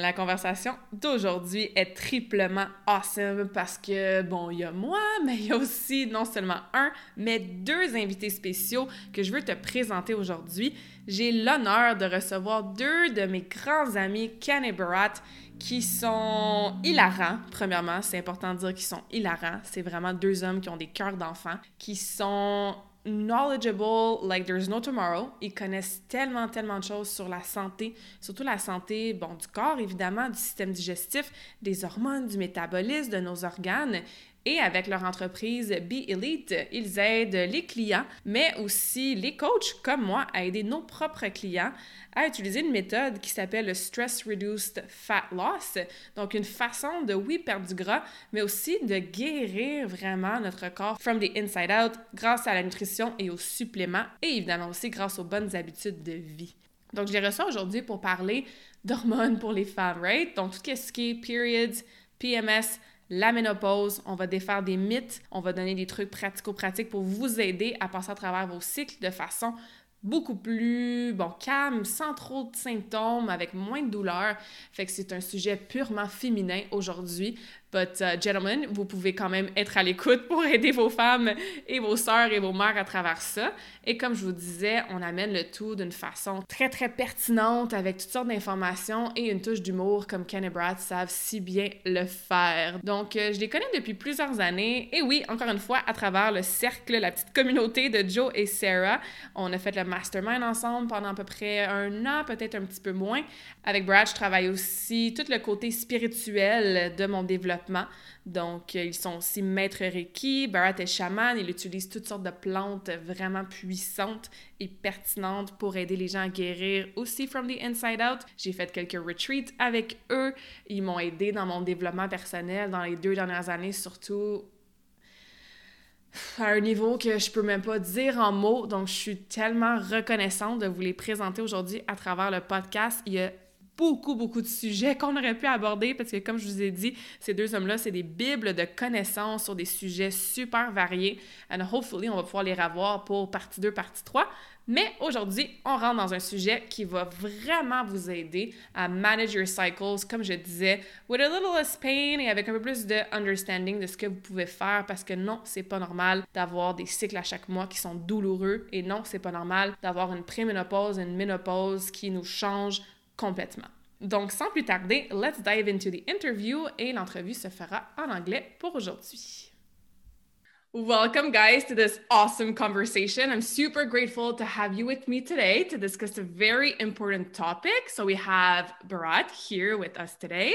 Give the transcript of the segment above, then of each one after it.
La conversation d'aujourd'hui est triplement awesome parce que, bon, il y a moi, mais il y a aussi non seulement un, mais deux invités spéciaux que je veux te présenter aujourd'hui. J'ai l'honneur de recevoir deux de mes grands amis, Ken et Barat, qui sont hilarants. Premièrement, c'est important de dire qu'ils sont hilarants. C'est vraiment deux hommes qui ont des cœurs d'enfants, qui sont knowledgeable like there's no tomorrow. Ils connaissent tellement, tellement de choses sur la santé, surtout la santé, bon, du corps, évidemment, du système digestif, des hormones, du métabolisme, de nos organes. Et avec leur entreprise Be Elite, ils aident les clients, mais aussi les coachs comme moi à aider nos propres clients à utiliser une méthode qui s'appelle le Stress Reduced Fat Loss. Donc, une façon de, oui, perdre du gras, mais aussi de guérir vraiment notre corps from the inside out grâce à la nutrition et aux suppléments et évidemment aussi grâce aux bonnes habitudes de vie. Donc, j'ai reçu aujourd'hui pour parler d'hormones pour les femmes, right? Donc, tout ce qui est periods, PMS, la ménopause, on va défaire des mythes, on va donner des trucs pratico-pratiques pour vous aider à passer à travers vos cycles de façon beaucoup plus, bon, calme, sans trop de symptômes, avec moins de douleur. Fait que c'est un sujet purement féminin aujourd'hui. But, uh, gentlemen, vous pouvez quand même être à l'écoute pour aider vos femmes et vos sœurs et vos mères à travers ça. Et comme je vous disais, on amène le tout d'une façon très, très pertinente avec toutes sortes d'informations et une touche d'humour comme Ken et Brad savent si bien le faire. Donc, euh, je les connais depuis plusieurs années. Et oui, encore une fois, à travers le cercle, la petite communauté de Joe et Sarah, on a fait le mastermind ensemble pendant à peu près un an, peut-être un petit peu moins. Avec Brad, je travaille aussi tout le côté spirituel de mon développement donc, euh, ils sont aussi maîtres Reiki. Barat est chaman. Il utilise toutes sortes de plantes vraiment puissantes et pertinentes pour aider les gens à guérir aussi from the inside out. J'ai fait quelques retreats avec eux. Ils m'ont aidé dans mon développement personnel dans les deux dernières années, surtout à un niveau que je peux même pas dire en mots. Donc, je suis tellement reconnaissante de vous les présenter aujourd'hui à travers le podcast. Il y a beaucoup, beaucoup de sujets qu'on aurait pu aborder parce que, comme je vous ai dit, ces deux hommes-là, c'est des bibles de connaissances sur des sujets super variés. And hopefully, on va pouvoir les revoir pour partie 2, partie 3. Mais aujourd'hui, on rentre dans un sujet qui va vraiment vous aider à manage your cycles, comme je disais, with a little less pain et avec un peu plus de understanding de ce que vous pouvez faire parce que non, c'est pas normal d'avoir des cycles à chaque mois qui sont douloureux et non, c'est pas normal d'avoir une préménopause, une ménopause qui nous change complètement. Donc, sans plus tarder, let's dive into the interview et l'entrevue se fera en anglais pour aujourd'hui. Welcome, guys, to this awesome conversation. I'm super grateful to have you with me today to discuss a very important topic. So, we have Bharat here with us today.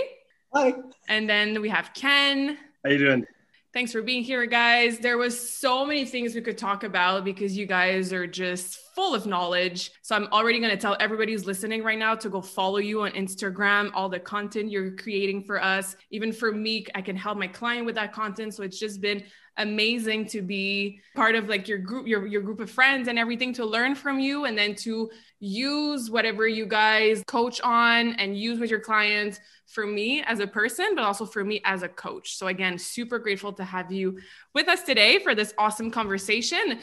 Hi. And then we have Ken. How you doing? Thanks for being here, guys. There was so many things we could talk about because you guys are just full of knowledge. So I'm already going to tell everybody who's listening right now to go follow you on Instagram, all the content you're creating for us. Even for me, I can help my client with that content. So it's just been amazing to be part of like your group your, your group of friends and everything to learn from you and then to use whatever you guys coach on and use with your clients for me as a person but also for me as a coach. So again super grateful to have you with us today for this awesome conversation.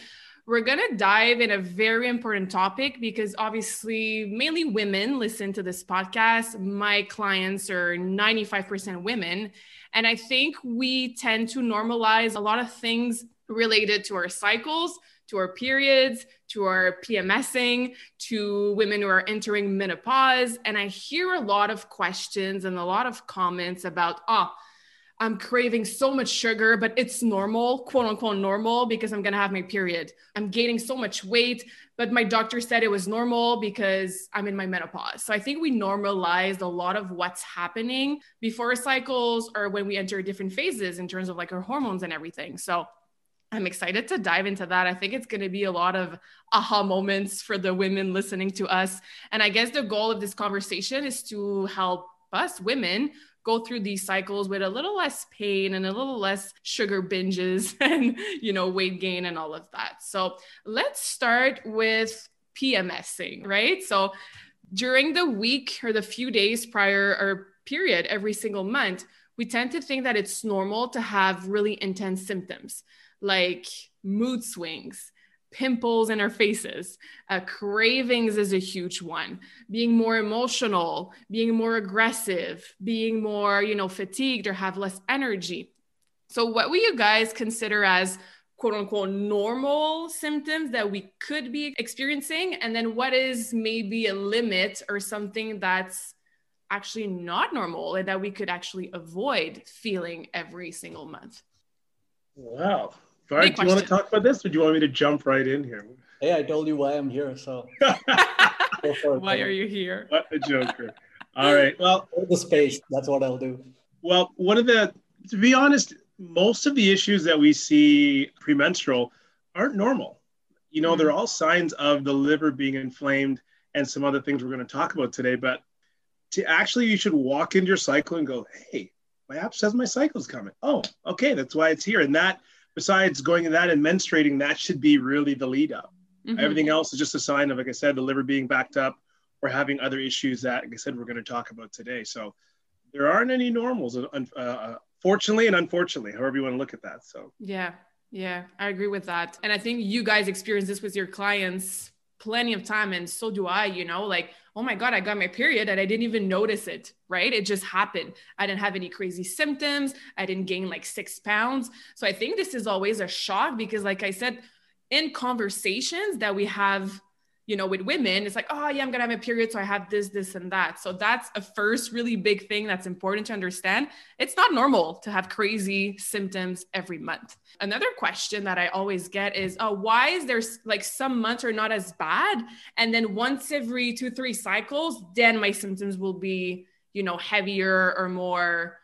We're going to dive in a very important topic because obviously mainly women listen to this podcast. My clients are 95% women and I think we tend to normalize a lot of things related to our cycles, to our periods, to our PMSing, to women who are entering menopause. And I hear a lot of questions and a lot of comments about, oh, I'm craving so much sugar, but it's normal, quote unquote normal, because I'm gonna have my period. I'm gaining so much weight, but my doctor said it was normal because I'm in my menopause. So I think we normalized a lot of what's happening before cycles or when we enter different phases in terms of like our hormones and everything. So I'm excited to dive into that. I think it's going to be a lot of aha moments for the women listening to us. And I guess the goal of this conversation is to help us women go through these cycles with a little less pain and a little less sugar binges and you know weight gain and all of that. So let's start with pmsing right? So during the week or the few days prior or period every single month we tend to think that it's normal to have really intense symptoms like mood swings pimples in our faces. Uh, cravings is a huge one. Being more emotional, being more aggressive, being more, you know, fatigued or have less energy. So, what would you guys consider as quote unquote normal symptoms that we could be experiencing? And then what is maybe a limit or something that's actually not normal and that we could actually avoid feeling every single month? Wow. All right, do you want to talk about this or do you want me to jump right in here? Hey, I told you why I'm here, so. why are you here? What a joker. All right, well. The space, that's what I'll do. Well, one of the, to be honest, most of the issues that we see premenstrual aren't normal. You know, mm-hmm. they're all signs of the liver being inflamed and some other things we're going to talk about today. But to actually, you should walk into your cycle and go, hey, my app says my cycle's coming. Oh, okay, that's why it's here. And that besides going in that and menstruating, that should be really the lead up. Mm-hmm. Everything else is just a sign of, like I said, the liver being backed up or having other issues that, like I said, we're going to talk about today. So there aren't any normals, uh, uh, fortunately and unfortunately, however you want to look at that. So yeah, yeah, I agree with that. And I think you guys experience this with your clients plenty of time, and so do I. You know, like oh my God, I got my period and I didn't even notice it, right? It just happened. I didn't have any crazy symptoms. I didn't gain like six pounds. So I think this is always a shock because, like I said, in conversations that we have you know, with women, it's like, oh, yeah, I'm going to have a period. So I have this, this, and that. So that's a first really big thing that's important to understand. It's not normal to have crazy symptoms every month. Another question that I always get is, oh, why is there like some months are not as bad? And then once every two, three cycles, then my symptoms will be, you know, heavier or more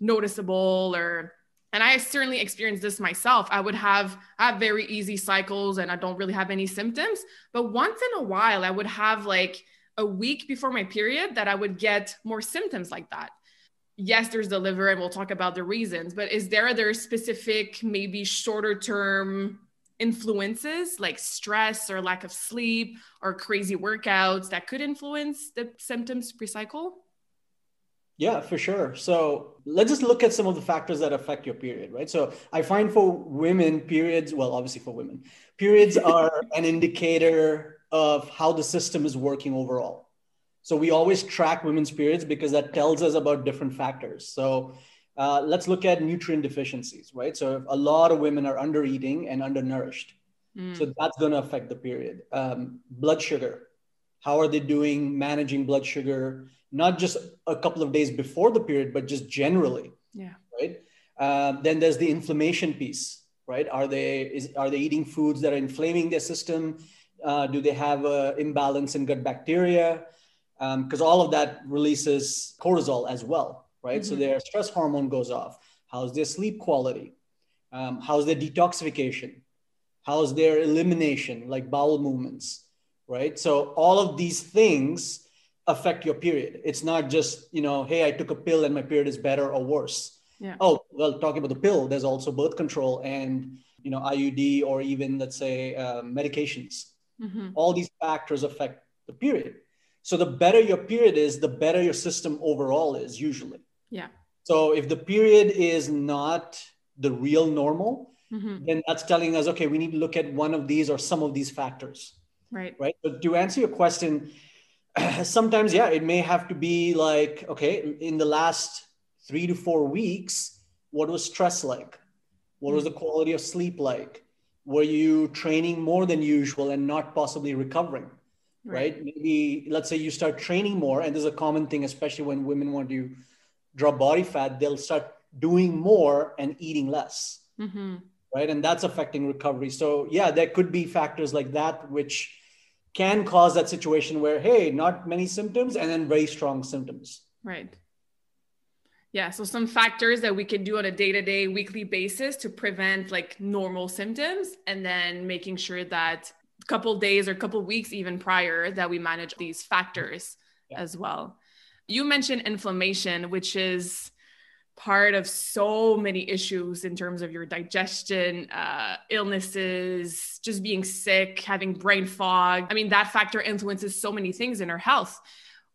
noticeable or and I certainly experienced this myself. I would have I have very easy cycles and I don't really have any symptoms, but once in a while I would have like a week before my period that I would get more symptoms like that. Yes, there's the liver and we'll talk about the reasons, but is there other specific maybe shorter term influences like stress or lack of sleep or crazy workouts that could influence the symptoms pre-cycle? Yeah, for sure. So let's just look at some of the factors that affect your period, right? So I find for women, periods, well, obviously for women, periods are an indicator of how the system is working overall. So we always track women's periods because that tells us about different factors. So uh, let's look at nutrient deficiencies, right? So a lot of women are under eating and undernourished. Mm. So that's going to affect the period. Um, blood sugar. How are they doing managing blood sugar? not just a couple of days before the period, but just generally. Yeah. Right. Um, then there's the inflammation piece, right? Are they is are they eating foods that are inflaming their system? Uh, do they have an imbalance in gut bacteria? Because um, all of that releases cortisol as well, right? Mm-hmm. So their stress hormone goes off. How's their sleep quality? Um, how's their detoxification? How's their elimination, like bowel movements, right? So all of these things affect your period. It's not just, you know, hey, I took a pill and my period is better or worse. Yeah. Oh, well, talking about the pill, there's also birth control and, you know, IUD or even, let's say, uh, medications. Mm-hmm. All these factors affect the period. So the better your period is, the better your system overall is usually. Yeah. So if the period is not the real normal, mm-hmm. then that's telling us, okay, we need to look at one of these or some of these factors. Right. Right. But to answer your question, sometimes yeah it may have to be like okay in the last three to four weeks what was stress like what was the hmm. quality of sleep like were you training more than usual and not possibly recovering right, right? maybe let's say you start training more and there's a common thing especially when women want to drop body fat they'll start doing more and eating less. Mm-hmm. Right. And that's affecting recovery. So, yeah, there could be factors like that, which can cause that situation where, hey, not many symptoms and then very strong symptoms. Right. Yeah, so some factors that we can do on a day-to-day, weekly basis to prevent like normal symptoms and then making sure that a couple days or a couple weeks even prior that we manage these factors yeah. as well. You mentioned inflammation, which is part of so many issues in terms of your digestion, uh, illnesses, just being sick, having brain fog. I mean, that factor influences so many things in our health.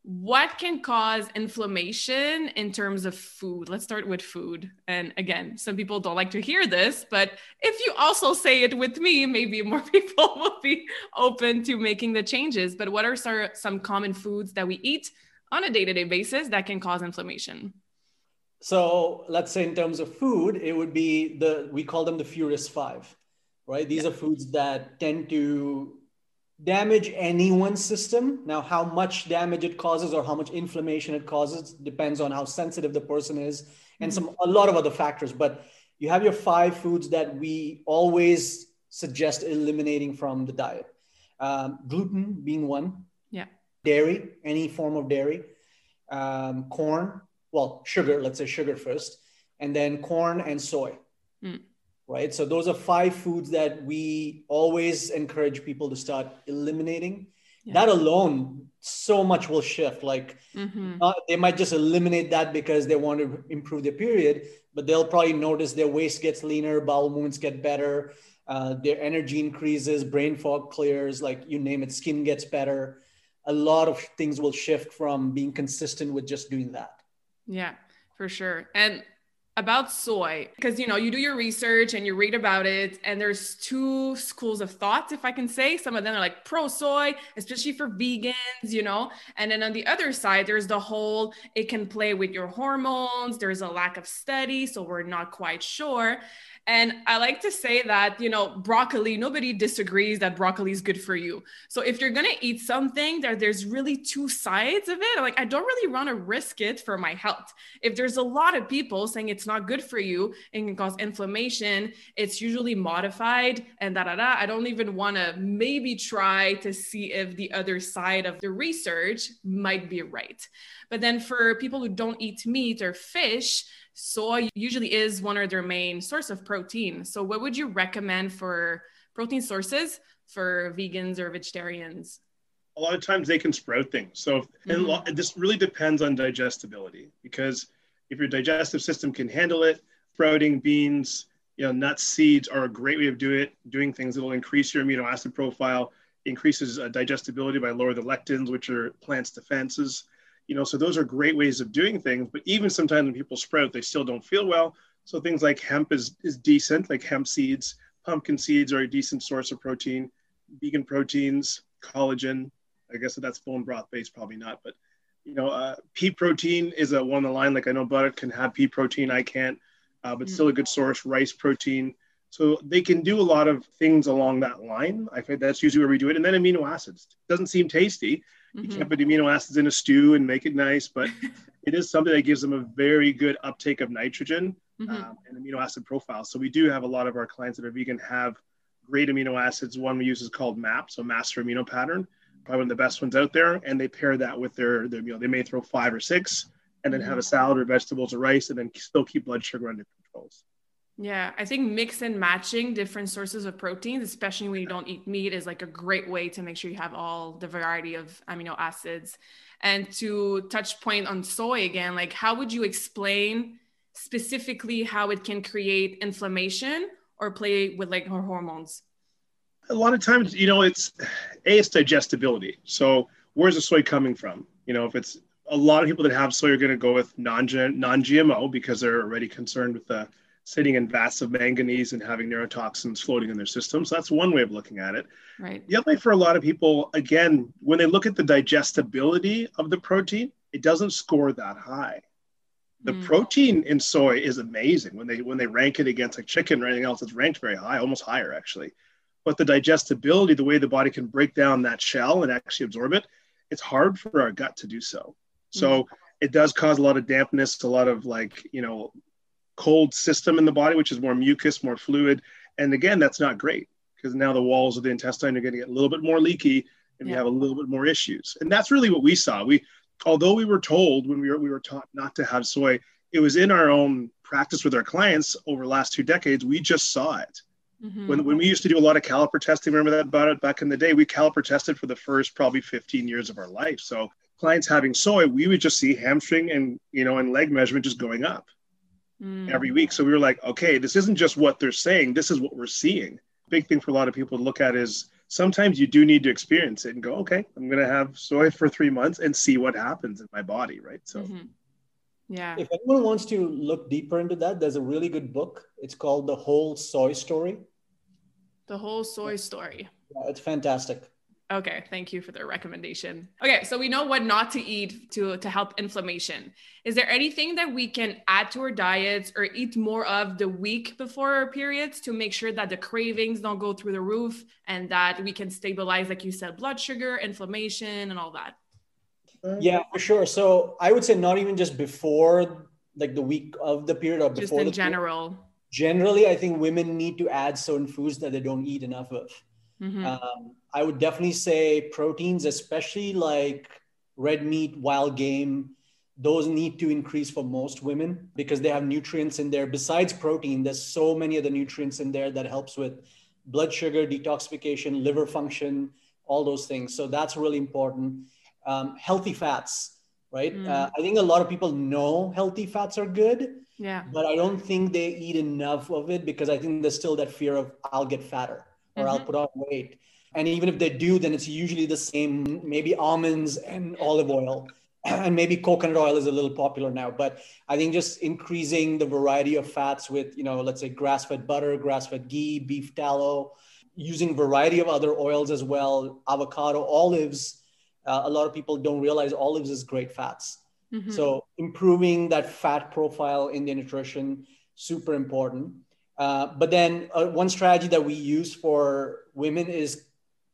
What can cause inflammation in terms of food? Let's start with food. And again, some people don't like to hear this, but if you also say it with me, maybe more people will be open to making the changes. But what are some common foods that we eat on a day to day basis that can cause inflammation? So let's say in terms of food, it would be the we call them the Furious Five, right? These yeah. are foods that tend to damage anyone's system. Now, how much damage it causes or how much inflammation it causes depends on how sensitive the person is and mm-hmm. some a lot of other factors. But you have your five foods that we always suggest eliminating from the diet. Um, gluten being one. Yeah. Dairy, any form of dairy. Um, corn, well, sugar, let's say sugar first, and then corn and soy. Mm. Right. So those are five foods that we always encourage people to start eliminating. Yeah. That alone, so much will shift. Like mm-hmm. uh, they might just eliminate that because they want to improve their period, but they'll probably notice their waist gets leaner, bowel movements get better, uh, their energy increases, brain fog clears, like you name it, skin gets better. A lot of things will shift from being consistent with just doing that. Yeah, for sure. And about soy, because you know, you do your research and you read about it, and there's two schools of thought, if I can say. Some of them are like pro soy, especially for vegans, you know. And then on the other side, there's the whole it can play with your hormones. There's a lack of study, so we're not quite sure. And I like to say that, you know, broccoli, nobody disagrees that broccoli is good for you. So if you're going to eat something that there's really two sides of it, like I don't really want to risk it for my health. If there's a lot of people saying it's not good for you and can cause inflammation, it's usually modified and da da da. I don't even want to maybe try to see if the other side of the research might be right. But then for people who don't eat meat or fish, soy usually is one of their main source of protein. So what would you recommend for protein sources for vegans or vegetarians? A lot of times they can sprout things. So mm-hmm. and this really depends on digestibility because if your digestive system can handle it, sprouting beans, you know, nuts, seeds are a great way of doing it, doing things that will increase your amino acid profile, increases uh, digestibility by lower the lectins, which are plants' defenses. You know so those are great ways of doing things but even sometimes when people sprout they still don't feel well. So things like hemp is is decent like hemp seeds pumpkin seeds are a decent source of protein vegan proteins collagen. I guess that's bone broth based probably not but you know uh, pea protein is a one on the line like i know butter can have pea protein i can't uh, but mm. still a good source rice protein so they can do a lot of things along that line i think that's usually where we do it and then amino acids doesn't seem tasty you mm-hmm. can't put amino acids in a stew and make it nice, but it is something that gives them a very good uptake of nitrogen mm-hmm. um, and amino acid profile. So we do have a lot of our clients that are vegan have great amino acids. One we use is called MAP, so master amino pattern, probably one of the best ones out there. And they pair that with their their meal. They may throw five or six, and then mm-hmm. have a salad or vegetables or rice, and then still keep blood sugar under controls. Yeah, I think mix and matching different sources of proteins, especially when you don't eat meat, is like a great way to make sure you have all the variety of amino acids. And to touch point on soy again, like how would you explain specifically how it can create inflammation or play with like hormones? A lot of times, you know, it's a it's digestibility. So where's the soy coming from? You know, if it's a lot of people that have soy are going to go with non non GMO because they're already concerned with the sitting in vats of manganese and having neurotoxins floating in their system. So that's one way of looking at it. Right. The other way for a lot of people, again, when they look at the digestibility of the protein, it doesn't score that high. The mm. protein in soy is amazing. When they when they rank it against like chicken or anything else, it's ranked very high, almost higher actually. But the digestibility, the way the body can break down that shell and actually absorb it, it's hard for our gut to do so. So mm. it does cause a lot of dampness, a lot of like, you know, cold system in the body, which is more mucus, more fluid. And again, that's not great because now the walls of the intestine are going to get a little bit more leaky and yeah. we have a little bit more issues. And that's really what we saw. We, although we were told when we were, we were taught not to have soy, it was in our own practice with our clients over the last two decades. We just saw it. Mm-hmm. When, when we used to do a lot of caliper testing, remember that about it back in the day, we caliper tested for the first probably 15 years of our life. So clients having soy, we would just see hamstring and, you know, and leg measurement just going up mm. every week. So we were like, okay, this isn't just what they're saying. This is what we're seeing. Big thing for a lot of people to look at is sometimes you do need to experience it and go, okay, I'm going to have soy for three months and see what happens in my body. Right. So, mm-hmm. yeah. If anyone wants to look deeper into that, there's a really good book. It's called The Whole Soy Story. The Whole Soy Story. Yeah, it's fantastic. Okay, thank you for the recommendation. Okay, so we know what not to eat to to help inflammation. Is there anything that we can add to our diets or eat more of the week before our periods to make sure that the cravings don't go through the roof and that we can stabilize like you said blood sugar, inflammation and all that? Yeah, for sure. So, I would say not even just before like the week of the period or before just in general. Period. Generally, I think women need to add certain foods that they don't eat enough of. Mm-hmm. Um, I would definitely say proteins, especially like red meat, wild game, those need to increase for most women because they have nutrients in there. Besides protein, there's so many other nutrients in there that helps with blood sugar detoxification, liver function, all those things. So that's really important. Um, healthy fats, right? Mm. Uh, I think a lot of people know healthy fats are good. Yeah. But I don't think they eat enough of it because I think there's still that fear of I'll get fatter or mm-hmm. I'll put on weight. And even if they do, then it's usually the same, maybe almonds and olive oil. And maybe coconut oil is a little popular now, but I think just increasing the variety of fats with, you know, let's say grass-fed butter, grass-fed ghee, beef tallow, using variety of other oils as well, avocado, olives. Uh, a lot of people don't realize olives is great fats. Mm-hmm. So improving that fat profile in the nutrition, super important. Uh, but then uh, one strategy that we use for women is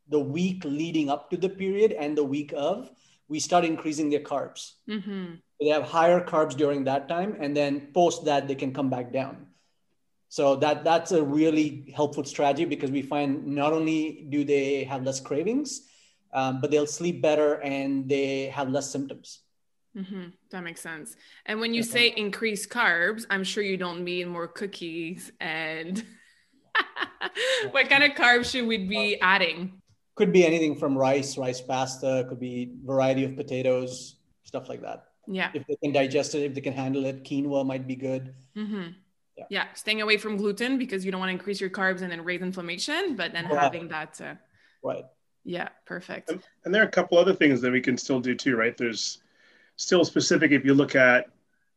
the week leading up to the period and the week of, we start increasing their carbs. Mm-hmm. They have higher carbs during that time, and then post that they can come back down. So that that's a really helpful strategy because we find not only do they have less cravings, um, but they'll sleep better and they have less symptoms. Mm-hmm. That makes sense. And when you say increase carbs, I'm sure you don't mean more cookies and what kind of carbs should we be adding? Could be anything from rice, rice pasta, could be variety of potatoes, stuff like that. Yeah. If they can digest it, if they can handle it, quinoa might be good. Mm-hmm. Yeah. yeah. Staying away from gluten because you don't want to increase your carbs and then raise inflammation, but then yeah. having that. Uh, right. Yeah. Perfect. And, and there are a couple other things that we can still do too, right? There's, still specific if you look at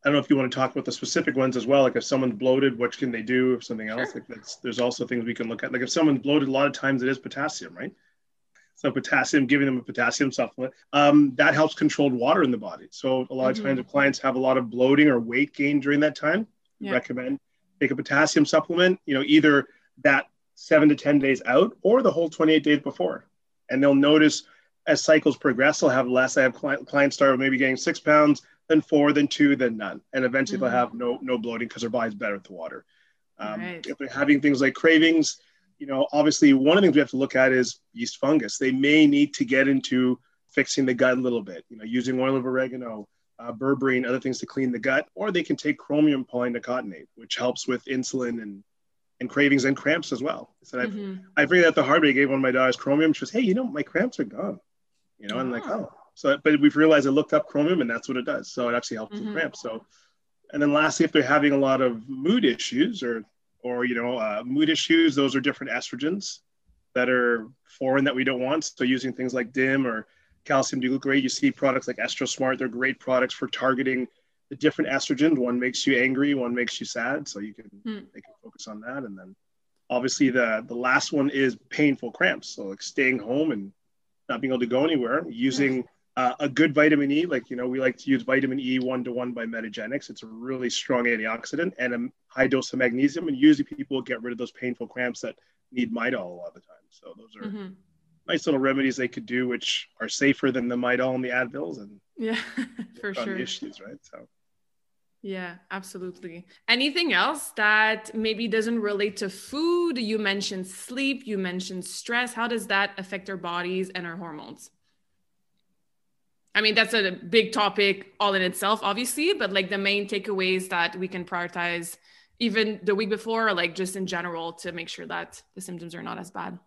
I don't know if you want to talk about the specific ones as well. Like if someone's bloated, what can they do? If something else, sure. like that's there's also things we can look at. Like if someone's bloated, a lot of times it is potassium, right? So potassium, giving them a potassium supplement, um, that helps control water in the body. So a lot of mm-hmm. times if clients have a lot of bloating or weight gain during that time, yeah. recommend take a potassium supplement. You know, either that seven to ten days out or the whole 28 days before, and they'll notice as cycles progress, they'll have less. I have clients start with maybe getting six pounds, then four, then two, then none, and eventually mm-hmm. they'll have no no bloating because their body's better with the water. Um, right. If they're having things like cravings, you know, obviously one of the things we have to look at is yeast fungus. They may need to get into fixing the gut a little bit. You know, using oil of oregano, uh, berberine, other things to clean the gut, or they can take chromium polynicotinate, which helps with insulin and and cravings and cramps as well. So mm-hmm. I figured out the hard way. I gave one of my daughters chromium. She was, hey, you know, my cramps are gone you know, and like, oh, so, but we've realized I looked up chromium and that's what it does. So it actually helps mm-hmm. with cramps. So, and then lastly, if they're having a lot of mood issues or, or, you know, uh, mood issues, those are different estrogens that are foreign that we don't want. So using things like DIM or calcium D-glucarate, you see products like EstroSmart, they're great products for targeting the different estrogens. One makes you angry, one makes you sad. So you can, mm. they can focus on that. And then obviously the, the last one is painful cramps. So like staying home and not being able to go anywhere, using uh, a good vitamin E, like, you know, we like to use vitamin E one to one by Metagenics. It's a really strong antioxidant and a high dose of magnesium. And usually people get rid of those painful cramps that need Midol a lot of the time. So those are mm-hmm. nice little remedies they could do, which are safer than the Midol and the Advils. And yeah, for sure. issues, right? So. Yeah, absolutely. Anything else that maybe doesn't relate to food? You mentioned sleep, you mentioned stress. How does that affect our bodies and our hormones? I mean, that's a big topic all in itself, obviously, but like the main takeaways that we can prioritize even the week before, or like just in general to make sure that the symptoms are not as bad.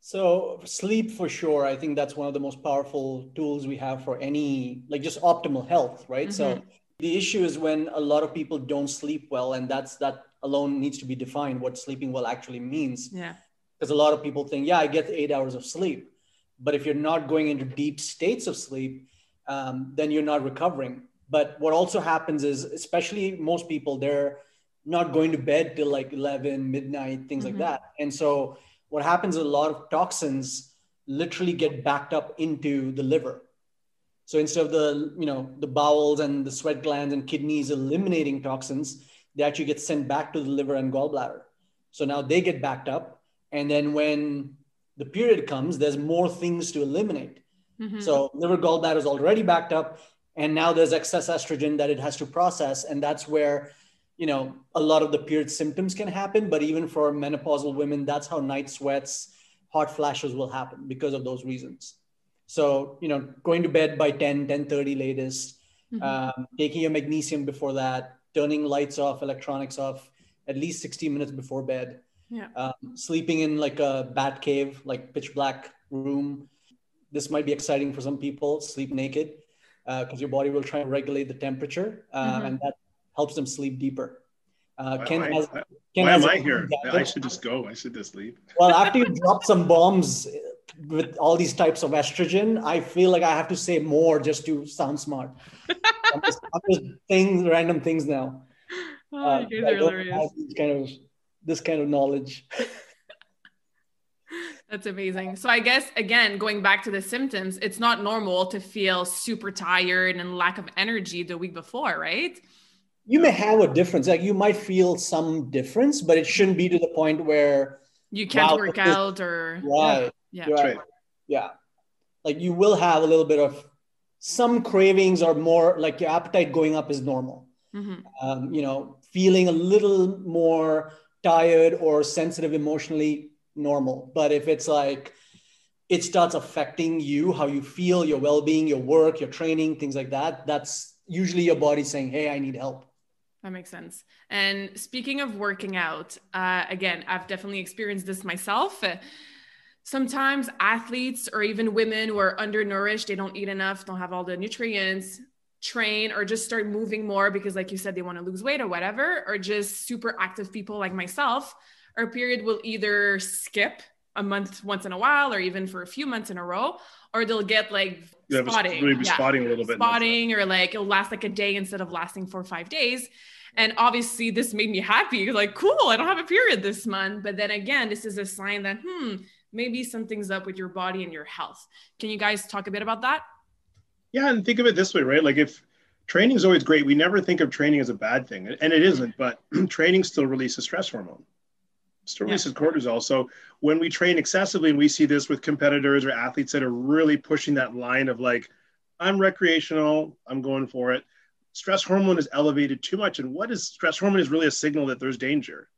So sleep for sure. I think that's one of the most powerful tools we have for any like just optimal health, right? Mm-hmm. So the issue is when a lot of people don't sleep well, and that's that alone needs to be defined what sleeping well actually means. Yeah. Because a lot of people think, yeah, I get eight hours of sleep. But if you're not going into deep states of sleep, um, then you're not recovering. But what also happens is, especially most people, they're not going to bed till like 11, midnight, things mm-hmm. like that. And so what happens is a lot of toxins literally get backed up into the liver. So instead of the, you know, the bowels and the sweat glands and kidneys eliminating toxins, they actually get sent back to the liver and gallbladder. So now they get backed up. And then when the period comes, there's more things to eliminate. Mm-hmm. So liver gallbladder is already backed up, and now there's excess estrogen that it has to process, and that's where you know a lot of the period symptoms can happen. But even for menopausal women, that's how night sweats, hot flashes will happen because of those reasons. So you know, going to bed by 10, 10:30 latest, mm-hmm. um, taking your magnesium before that, turning lights off, electronics off, at least 60 minutes before bed. Yeah. Um, sleeping in like a bat cave, like pitch black room this might be exciting for some people sleep naked because uh, your body will try and regulate the temperature uh, mm-hmm. and that helps them sleep deeper uh, Ken why, has, Ken why has am I here? I should just go. I should just leave. well, after you drop some bombs with all these types of estrogen, I feel like I have to say more just to sound smart. I'm, just, I'm just saying random things now. Oh, uh, you guys are hilarious. kind of this kind of knowledge. That's amazing. So I guess again, going back to the symptoms, it's not normal to feel super tired and lack of energy the week before, right? You may have a difference. Like you might feel some difference, but it shouldn't be to the point where you can't wow, work out or right. Yeah. Yeah. Right. yeah. Like you will have a little bit of some cravings or more like your appetite going up is normal. Mm-hmm. Um, you know, feeling a little more tired or sensitive emotionally normal. But if it's like it starts affecting you, how you feel, your well-being, your work, your training, things like that, that's usually your body saying, "Hey, I need help." That makes sense. And speaking of working out, uh, again, I've definitely experienced this myself. Sometimes athletes or even women who are undernourished, they don't eat enough, don't have all the nutrients, train or just start moving more because, like you said, they want to lose weight or whatever, or just super active people like myself our period will either skip a month once in a while or even for a few months in a row or they'll get like yeah, spotting. really yeah. spotting a little bit spotting or like it'll last like a day instead of lasting four or five days. And obviously this made me happy like cool i don't have a period this month. But then again this is a sign that hmm maybe something's up with your body and your health can you guys talk a bit about that yeah and think of it this way right like if training is always great we never think of training as a bad thing and it isn't but training still releases stress hormone still releases yeah. cortisol. So when we train excessively, and we see this with competitors or athletes that are really pushing that line of like, I'm recreational, I'm going for it. Stress hormone is elevated too much. And what is stress hormone is really a signal that there's danger.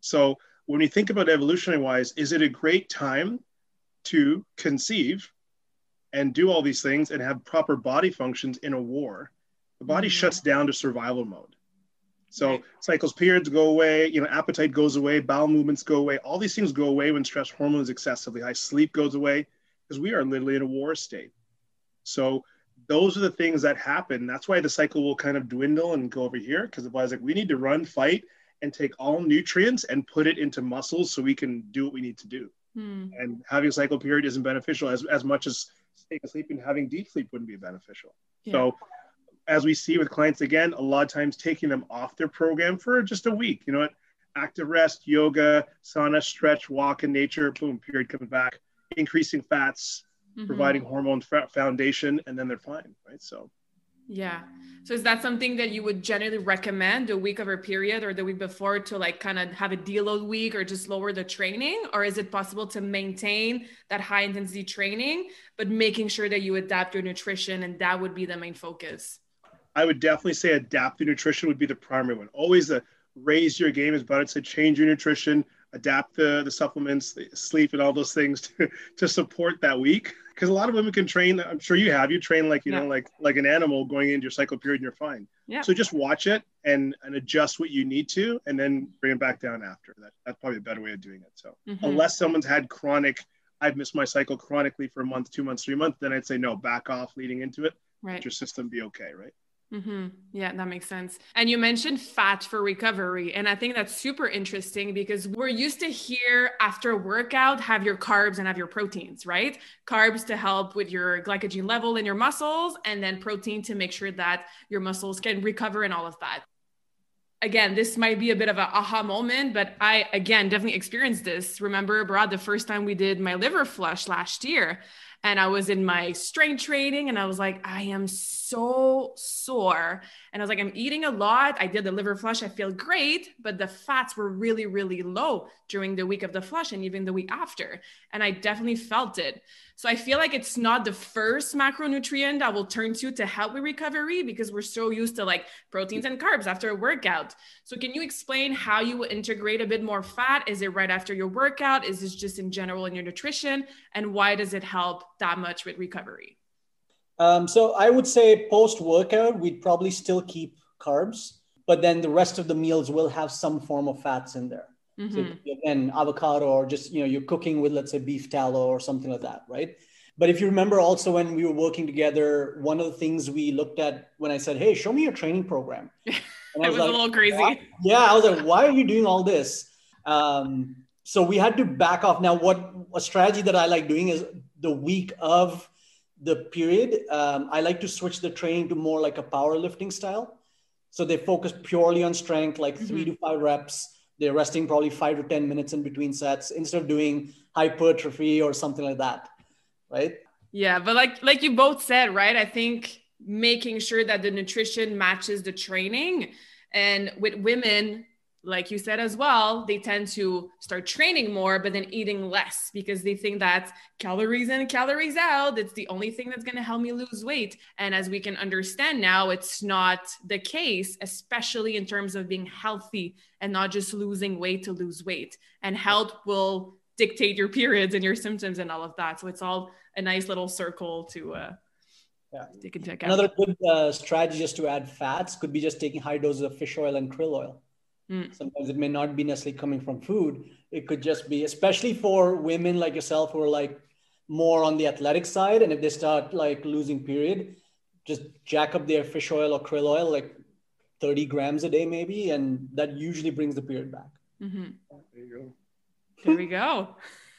So when you think about evolutionary wise, is it a great time to conceive and do all these things and have proper body functions in a war? The body mm-hmm. shuts down to survival mode. So right. cycles, periods go away, you know, appetite goes away, bowel movements go away. All these things go away when stress hormone is excessively high. Sleep goes away because we are literally in a war state. So those are the things that happen. That's why the cycle will kind of dwindle and go over here because the body's like, we need to run, fight, and take all nutrients and put it into muscles so we can do what we need to do. Hmm. And having a cycle period isn't beneficial as, as much as staying asleep and having deep sleep wouldn't be beneficial. Yeah. So as we see with clients again, a lot of times taking them off their program for just a week. You know what? Active rest, yoga, sauna, stretch, walk in nature, boom, period coming back, increasing fats, mm-hmm. providing hormone foundation, and then they're fine, right? So, yeah. So is that something that you would generally recommend the week of a period or the week before to like kind of have a deload week or just lower the training? Or is it possible to maintain that high intensity training, but making sure that you adapt your nutrition and that would be the main focus? I would definitely say adaptive nutrition would be the primary one. Always the raise your game, as Bud said, change your nutrition, adapt the, the supplements, the sleep, and all those things to, to support that week. Because a lot of women can train. I'm sure you have. You train like you yeah. know, like like an animal going into your cycle period, and you're fine. Yeah. So just watch it and and adjust what you need to, and then bring it back down after. That that's probably a better way of doing it. So mm-hmm. unless someone's had chronic, I've missed my cycle chronically for a month, two months, three months, then I'd say no, back off leading into it. Right. Let your system be okay, right? Mm-hmm. Yeah, that makes sense. And you mentioned fat for recovery. And I think that's super interesting because we're used to hear after a workout, have your carbs and have your proteins, right? Carbs to help with your glycogen level in your muscles, and then protein to make sure that your muscles can recover and all of that. Again, this might be a bit of an aha moment, but I, again, definitely experienced this. Remember, Brad, the first time we did my liver flush last year, and I was in my strength training and I was like, I am so sore. And I was like, I'm eating a lot. I did the liver flush. I feel great, but the fats were really, really low during the week of the flush and even the week after. And I definitely felt it. So I feel like it's not the first macronutrient I will turn to to help with recovery because we're so used to like proteins and carbs after a workout. So can you explain how you integrate a bit more fat? Is it right after your workout? Is this just in general in your nutrition? And why does it help that much with recovery? Um, so I would say post workout, we'd probably still keep carbs, but then the rest of the meals will have some form of fats in there. Mm-hmm. So again, avocado or just you know you're cooking with let's say beef tallow or something like that, right? But if you remember also when we were working together, one of the things we looked at when I said, "Hey, show me your training program," and I was, was like, a little crazy. Yeah, I was like, "Why are you doing all this?" Um, so we had to back off. Now, what a strategy that I like doing is the week of the period, um, I like to switch the training to more like a powerlifting style. So they focus purely on strength, like mm-hmm. three to five reps they're resting probably five to 10 minutes in between sets instead of doing hypertrophy or something like that. Right. Yeah. But like, like you both said, right? I think making sure that the nutrition matches the training. And with women, like you said as well, they tend to start training more, but then eating less because they think that calories in, calories out, it's the only thing that's going to help me lose weight. And as we can understand now, it's not the case, especially in terms of being healthy and not just losing weight to lose weight. And health will dictate your periods and your symptoms and all of that. So it's all a nice little circle to, uh, yeah. take into account. Another good uh, strategy just to add fats could be just taking high doses of fish oil and krill oil Mm. Sometimes it may not be necessarily coming from food. It could just be, especially for women like yourself who are like more on the athletic side. And if they start like losing period, just jack up their fish oil or krill oil like 30 grams a day, maybe. And that usually brings the period back. Mm-hmm. There you go. There we go.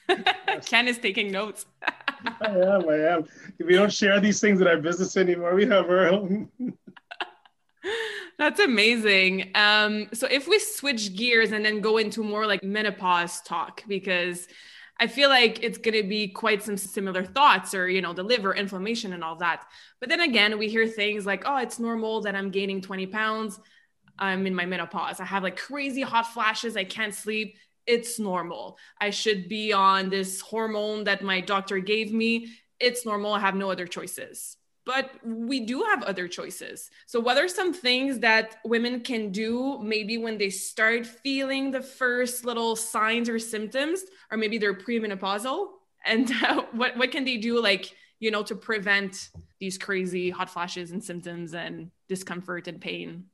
Ken is taking notes. I am. I am. If We don't share these things in our business anymore. We have our own. That's amazing. Um, so if we switch gears and then go into more like menopause talk, because I feel like it's going to be quite some similar thoughts or, you know, the liver inflammation and all that. But then again, we hear things like, oh, it's normal that I'm gaining 20 pounds. I'm in my menopause. I have like crazy hot flashes. I can't sleep. It's normal. I should be on this hormone that my doctor gave me. It's normal. I have no other choices but we do have other choices. So, what are some things that women can do maybe when they start feeling the first little signs or symptoms, or maybe they're premenopausal? And uh, what, what can they do, like, you know, to prevent these crazy hot flashes and symptoms and discomfort and pain?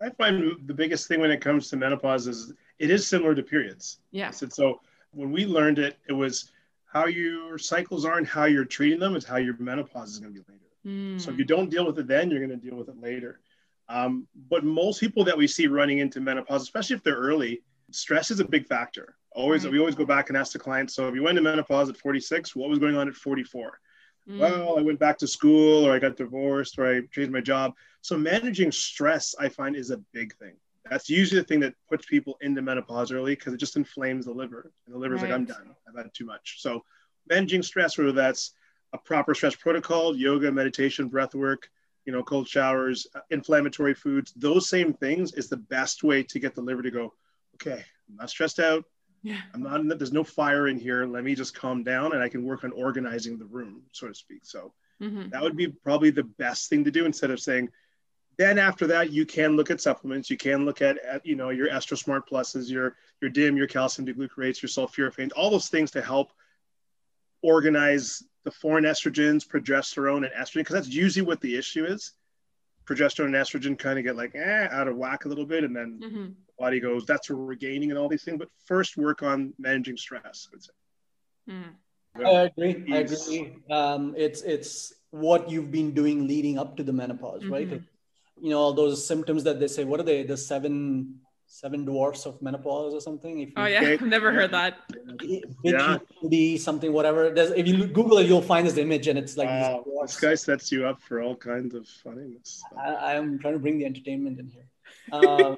I find the biggest thing when it comes to menopause is it is similar to periods. Yes. And so when we learned it, it was how your cycles are and how you're treating them is how your menopause is going to be later. Mm. So if you don't deal with it then, you're going to deal with it later. Um, but most people that we see running into menopause, especially if they're early, stress is a big factor. Always, right. we always go back and ask the client. So if you went to menopause at 46, what was going on at 44? Mm. Well, I went back to school, or I got divorced, or I changed my job. So managing stress, I find, is a big thing. That's usually the thing that puts people into menopause early because it just inflames the liver, and the liver's right. like, I'm done. I've had too much. So managing stress, whether that's a proper stress protocol, yoga, meditation, breath work, you know, cold showers, uh, inflammatory foods, those same things is the best way to get the liver to go, okay, I'm not stressed out. Yeah. I'm not, there's no fire in here. Let me just calm down and I can work on organizing the room, so to speak. So mm-hmm. that would be probably the best thing to do instead of saying, then after that, you can look at supplements. You can look at, at you know your EstroSmart Pluses, your your DIM, your calcium D-glucarates, your sulforaphane, all those things to help organize the foreign estrogens, progesterone, and estrogen, because that's usually what the issue is. Progesterone and estrogen kind of get like eh, out of whack a little bit, and then mm-hmm. the body goes, "That's what we're gaining," and all these things. But first, work on managing stress. I would say. Mm. I agree. I agree. Um, it's it's what you've been doing leading up to the menopause, mm-hmm. right? You know, all those symptoms that they say. What are they? The seven seven dwarfs of menopause or something. If you oh yeah, I've never heard that. Yeah. Be something, whatever. There's, if you Google it, you'll find this image, and it's like wow. this guy sets you up for all kinds of funniness. I, am trying to bring the entertainment in here. Um,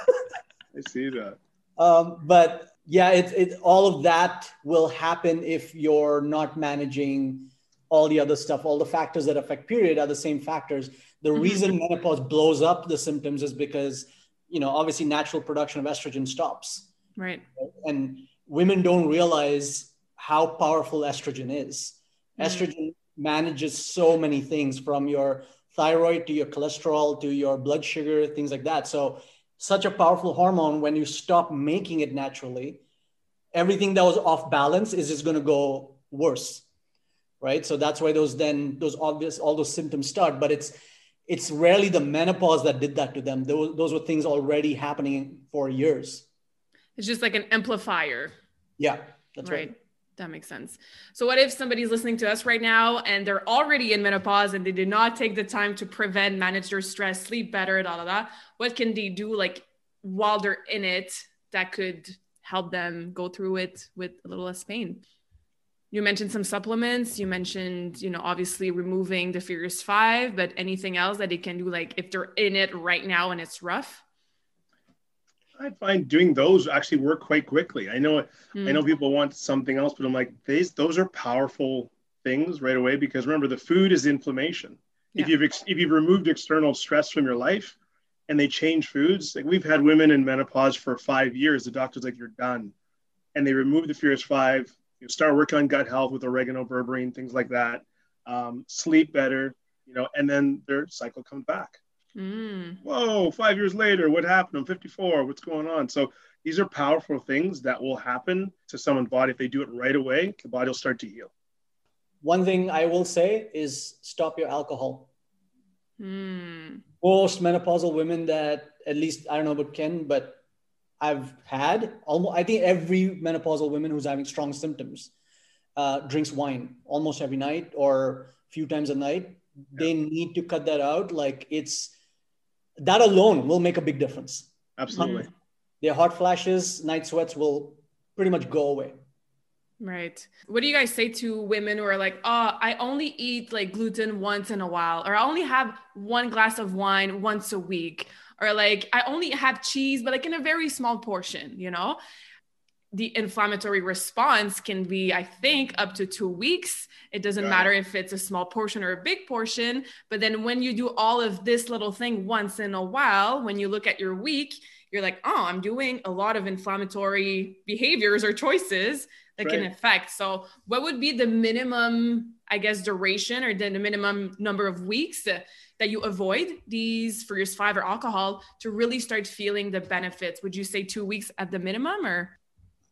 I see that. Um, but yeah, it's it. All of that will happen if you're not managing all the other stuff. All the factors that affect period are the same factors. The mm-hmm. reason menopause blows up the symptoms is because you know, obviously natural production of estrogen stops. Right. And women don't realize how powerful estrogen is. Mm. Estrogen manages so many things from your thyroid to your cholesterol to your blood sugar, things like that. So, such a powerful hormone, when you stop making it naturally, everything that was off balance is just going to go worse. Right. So, that's why those then, those obvious, all those symptoms start. But it's, it's rarely the menopause that did that to them. Those, those were things already happening for years. It's just like an amplifier. Yeah, that's right. right. That makes sense. So, what if somebody's listening to us right now and they're already in menopause and they did not take the time to prevent, manage their stress, sleep better, da da da? What can they do, like while they're in it, that could help them go through it with a little less pain? You mentioned some supplements you mentioned you know obviously removing the furious five but anything else that they can do like if they're in it right now and it's rough i find doing those actually work quite quickly i know mm. i know hmm. people want something else but i'm like these those are powerful things right away because remember the food is inflammation yeah. if you've if you've removed external stress from your life and they change foods like we've had women in menopause for five years the doctor's like you're done and they remove the furious five you know, start working on gut health with oregano, berberine, things like that. Um, sleep better, you know, and then their cycle comes back. Mm. Whoa, five years later, what happened? I'm 54. What's going on? So these are powerful things that will happen to someone's body if they do it right away. The body will start to heal. One thing I will say is stop your alcohol. Mm. Most menopausal women that, at least I don't know about Ken, but I've had almost, I think every menopausal woman who's having strong symptoms uh, drinks wine almost every night or a few times a night. Yeah. They need to cut that out. Like it's that alone will make a big difference. Absolutely. Their hot flashes, night sweats will pretty much go away. Right. What do you guys say to women who are like, oh, I only eat like gluten once in a while, or I only have one glass of wine once a week, or like I only have cheese, but like in a very small portion, you know? The inflammatory response can be, I think, up to two weeks. It doesn't matter if it's a small portion or a big portion. But then when you do all of this little thing once in a while, when you look at your week, you're like, oh, I'm doing a lot of inflammatory behaviors or choices that right. can affect. So, what would be the minimum, I guess, duration or the minimum number of weeks that you avoid these Furious Five or alcohol to really start feeling the benefits? Would you say two weeks at the minimum or?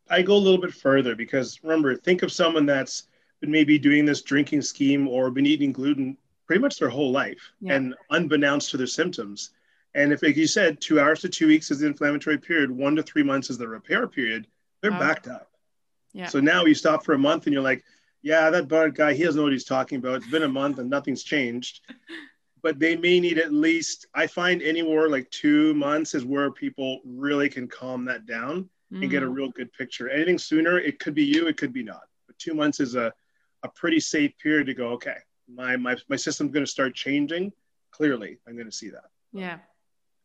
I go a little bit further because remember, think of someone that's been maybe doing this drinking scheme or been eating gluten pretty much their whole life yeah. and unbeknownst to their symptoms. And if, like you said, two hours to two weeks is the inflammatory period, one to three months is the repair period, they're backed up. Yeah. So now you stop for a month and you're like, yeah, that Bharat guy, he doesn't know what he's talking about. It's been a month and nothing's changed. but they may need at least i find anywhere like two months is where people really can calm that down mm. and get a mm. real good picture anything sooner it could be you it could be not but two months is a, a pretty safe period to go okay my my, my system's going to start changing clearly i'm going to see that yeah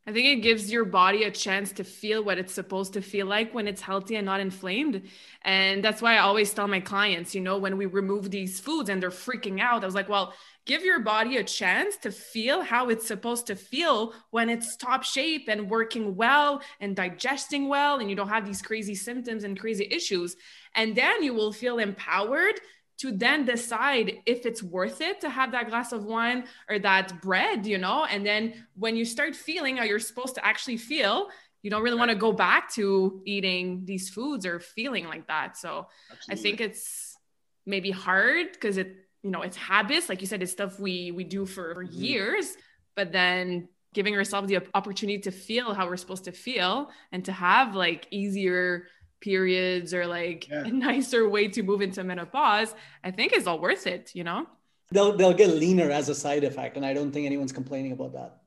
I think it gives your body a chance to feel what it's supposed to feel like when it's healthy and not inflamed. And that's why I always tell my clients, you know, when we remove these foods and they're freaking out, I was like, well, give your body a chance to feel how it's supposed to feel when it's top shape and working well and digesting well and you don't have these crazy symptoms and crazy issues and then you will feel empowered to then decide if it's worth it to have that glass of wine or that bread, you know? And then when you start feeling how you're supposed to actually feel, you don't really want to go back to eating these foods or feeling like that. So Absolutely. I think it's maybe hard because it, you know, it's habits. Like you said, it's stuff we we do for, for mm-hmm. years, but then giving ourselves the opportunity to feel how we're supposed to feel and to have like easier periods or like yeah. a nicer way to move into menopause, I think is all worth it, you know? They'll they'll get leaner as a side effect. And I don't think anyone's complaining about that.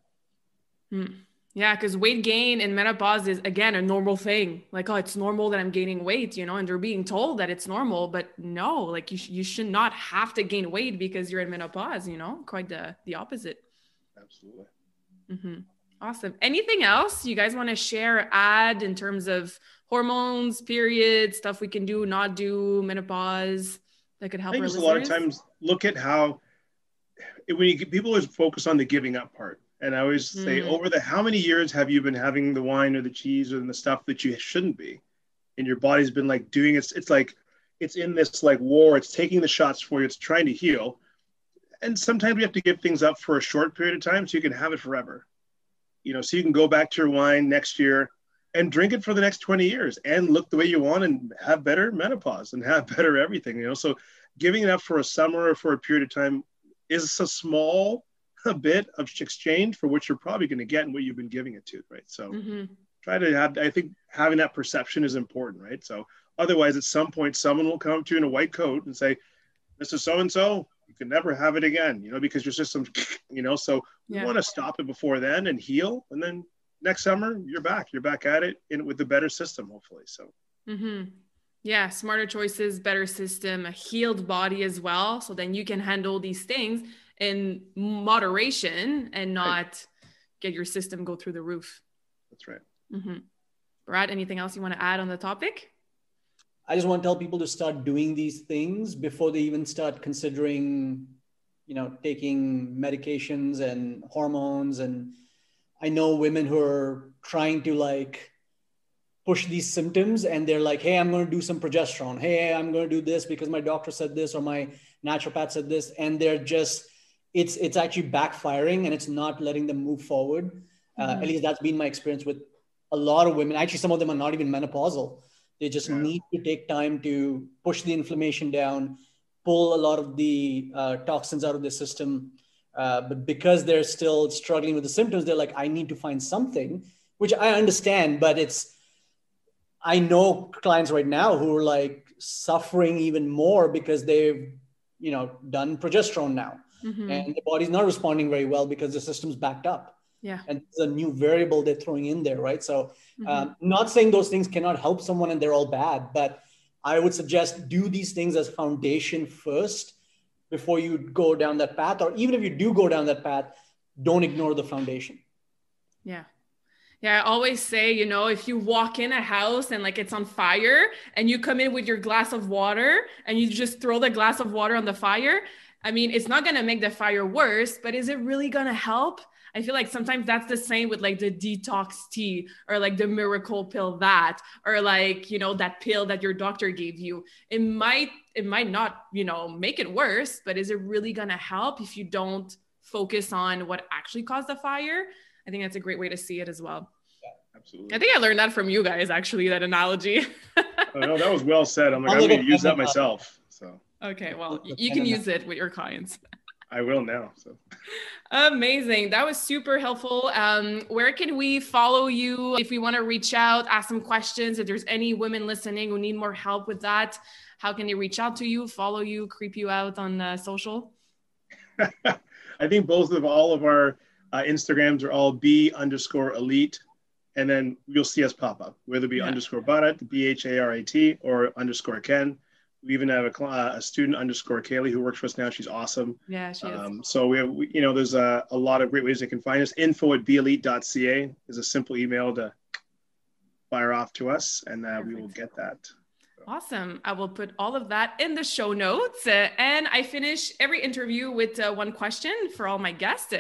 Hmm. Yeah, because weight gain in menopause is again a normal thing. Like, oh, it's normal that I'm gaining weight, you know, and they're being told that it's normal, but no, like you, sh- you should not have to gain weight because you're in menopause, you know, quite the the opposite. Absolutely. Mm-hmm. Awesome. Anything else you guys want to share, add in terms of hormones, periods, stuff we can do, not do, menopause that could help? I think a lot of times look at how when you people always focus on the giving up part, and I always mm. say over the how many years have you been having the wine or the cheese or the stuff that you shouldn't be, and your body's been like doing it. It's like it's in this like war. It's taking the shots for you. It's trying to heal and sometimes we have to give things up for a short period of time so you can have it forever. You know, so you can go back to your wine next year and drink it for the next 20 years and look the way you want and have better menopause and have better everything, you know. So giving it up for a summer or for a period of time is a small a bit of exchange for what you're probably going to get and what you've been giving it to, right? So mm-hmm. try to have I think having that perception is important, right? So otherwise at some point someone will come to you in a white coat and say, Mr. So and so, you can never have it again, you know, because your system, you know, so yeah. we want to stop it before then and heal. And then next summer, you're back. You're back at it in, with a better system, hopefully. So, mm-hmm. yeah, smarter choices, better system, a healed body as well. So then you can handle these things in moderation and not right. get your system go through the roof. That's right. Mm-hmm. Bharat, anything else you want to add on the topic? I just want to tell people to start doing these things before they even start considering, you know, taking medications and hormones. And I know women who are trying to like push these symptoms and they're like, hey, I'm going to do some progesterone. Hey, I'm going to do this because my doctor said this or my naturopath said this. And they're just, it's it's actually backfiring and it's not letting them move forward. Uh, mm-hmm. At least that's been my experience with a lot of women. Actually, some of them are not even menopausal they just yeah. need to take time to push the inflammation down, pull a lot of the uh, toxins out of the system. Uh, but because they're still struggling with the symptoms, they're like, I need to find something, which I understand, but it's, I know clients right now who are like suffering even more because they've, you know, done progesterone now. Mm-hmm. And the body's not responding very well because the system's backed up yeah and it's a new variable they're throwing in there right so mm-hmm. um, not saying those things cannot help someone and they're all bad but i would suggest do these things as foundation first before you go down that path or even if you do go down that path don't ignore the foundation yeah yeah, I always say, you know, if you walk in a house and like it's on fire and you come in with your glass of water and you just throw the glass of water on the fire, I mean, it's not going to make the fire worse, but is it really going to help? I feel like sometimes that's the same with like the detox tea or like the miracle pill that or like you know that pill that your doctor gave you. It might it might not you know make it worse, but is it really gonna help if you don't focus on what actually caused the fire? I think that's a great way to see it as well. absolutely. I think I learned that from you guys actually that analogy. oh, no, that was well said. I'm like I'm going to use that myself. So. Okay, well, you can use it with your clients. I will now. So amazing. That was super helpful. Um, where can we follow you if we want to reach out, ask some questions? If there's any women listening who need more help with that, how can they reach out to you, follow you, creep you out on uh, social? I think both of all of our uh, Instagrams are all B underscore elite. And then you'll see us pop up, whether it be yeah. underscore Bharat, B H A R A T, or underscore Ken. We even have a, uh, a student underscore Kaylee who works for us now. She's awesome. Yeah, she is. Um, so we have, we, you know, there's a, a lot of great ways they can find us. Info at belite.ca is a simple email to fire off to us, and uh, we will get that. Awesome. I will put all of that in the show notes. Uh, and I finish every interview with uh, one question for all my guests.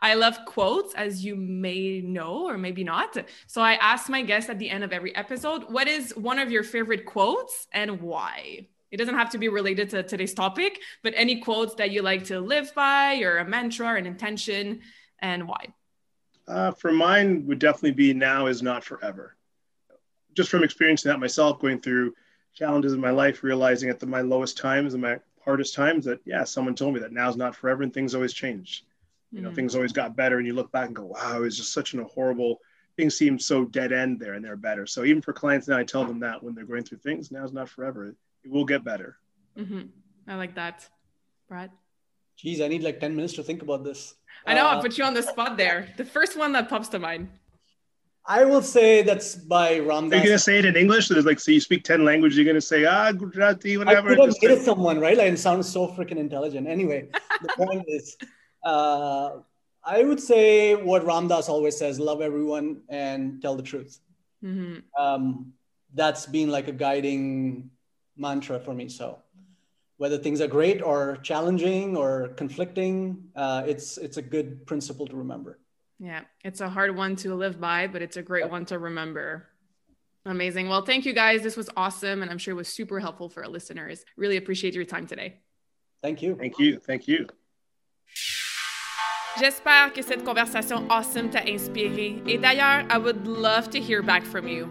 I love quotes, as you may know or maybe not. So I ask my guests at the end of every episode, what is one of your favorite quotes and why? It doesn't have to be related to today's topic, but any quotes that you like to live by, or a mantra, or an intention, and why? Uh, for mine, would definitely be now is not forever. Just from experiencing that myself, going through challenges in my life, realizing at the, my lowest times and my hardest times that yeah, someone told me that now's not forever and things always change. You know, mm. things always got better, and you look back and go, wow, it was just such an, a horrible things seem so dead end there and they're better. So even for clients now, I tell them that when they're going through things, now's not forever. It will get better. Mm-hmm. I like that. Bharat? Geez, I need like 10 minutes to think about this. I know, uh, I put you on the spot there. The first one that pops to mind. I will say that's by Ram Dass. Are you gonna say it in English? So there's like, so you speak ten languages. You're gonna say ah Gujarati, whatever. I could have made it someone right. Like, it sounds so freaking intelligent. Anyway, the point is, uh, I would say what Ram Dass always says: love everyone and tell the truth. Mm-hmm. Um, that's been like a guiding mantra for me. So whether things are great or challenging or conflicting, uh, it's it's a good principle to remember. Yeah, it's a hard one to live by, but it's a great one to remember. Amazing. Well, thank you guys. This was awesome, and I'm sure it was super helpful for our listeners. Really appreciate your time today. Thank you. Thank you. Thank you. J'espère que cette conversation awesome t'a inspiré. Et d'ailleurs, I would love to hear back from you.